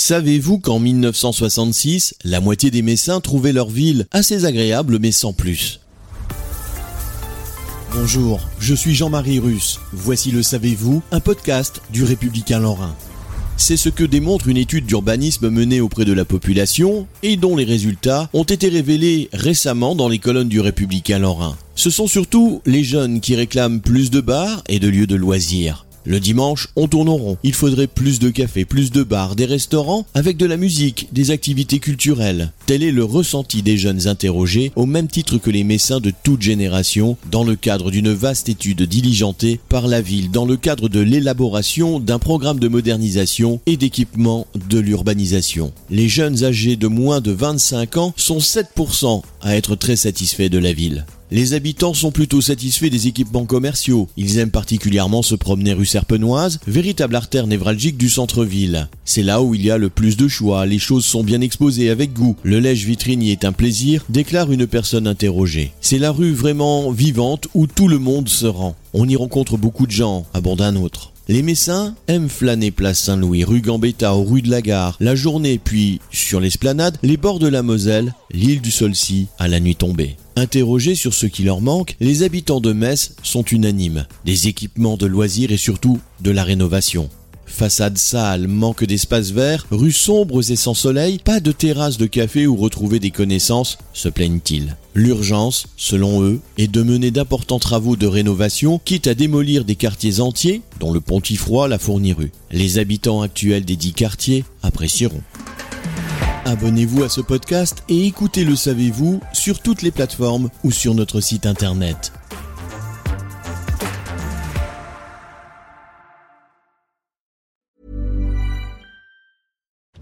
Savez-vous qu'en 1966, la moitié des Messins trouvaient leur ville assez agréable mais sans plus? Bonjour, je suis Jean-Marie Russe. Voici le Savez-vous, un podcast du Républicain Lorrain. C'est ce que démontre une étude d'urbanisme menée auprès de la population et dont les résultats ont été révélés récemment dans les colonnes du Républicain Lorrain. Ce sont surtout les jeunes qui réclament plus de bars et de lieux de loisirs. Le dimanche, on tourne en rond. Il faudrait plus de cafés, plus de bars, des restaurants, avec de la musique, des activités culturelles. Tel est le ressenti des jeunes interrogés, au même titre que les messins de toute génération, dans le cadre d'une vaste étude diligentée par la ville, dans le cadre de l'élaboration d'un programme de modernisation et d'équipement de l'urbanisation. Les jeunes âgés de moins de 25 ans sont 7% à être très satisfaits de la ville. Les habitants sont plutôt satisfaits des équipements commerciaux. Ils aiment particulièrement se promener rue Serpenoise, véritable artère névralgique du centre-ville. C'est là où il y a le plus de choix, les choses sont bien exposées avec goût. Le lèche vitrine y est un plaisir, déclare une personne interrogée. C'est la rue vraiment vivante où tout le monde se rend. On y rencontre beaucoup de gens, abonde un autre. Les Messins aiment flâner place Saint-Louis, rue Gambetta ou rue de la Gare, la journée, puis sur l'esplanade, les bords de la Moselle, l'île du Solcy, à la nuit tombée. Interrogés sur ce qui leur manque, les habitants de Metz sont unanimes. Des équipements de loisirs et surtout de la rénovation. Façade sale, manque d'espace vert, rues sombres et sans soleil, pas de terrasse de café où retrouver des connaissances, se plaignent-ils. L'urgence, selon eux, est de mener d'importants travaux de rénovation, quitte à démolir des quartiers entiers, dont le Pontifroy, la Fourniru. Les habitants actuels des dix quartiers apprécieront. Abonnez-vous à ce podcast et écoutez Le Savez-vous sur toutes les plateformes ou sur notre site internet.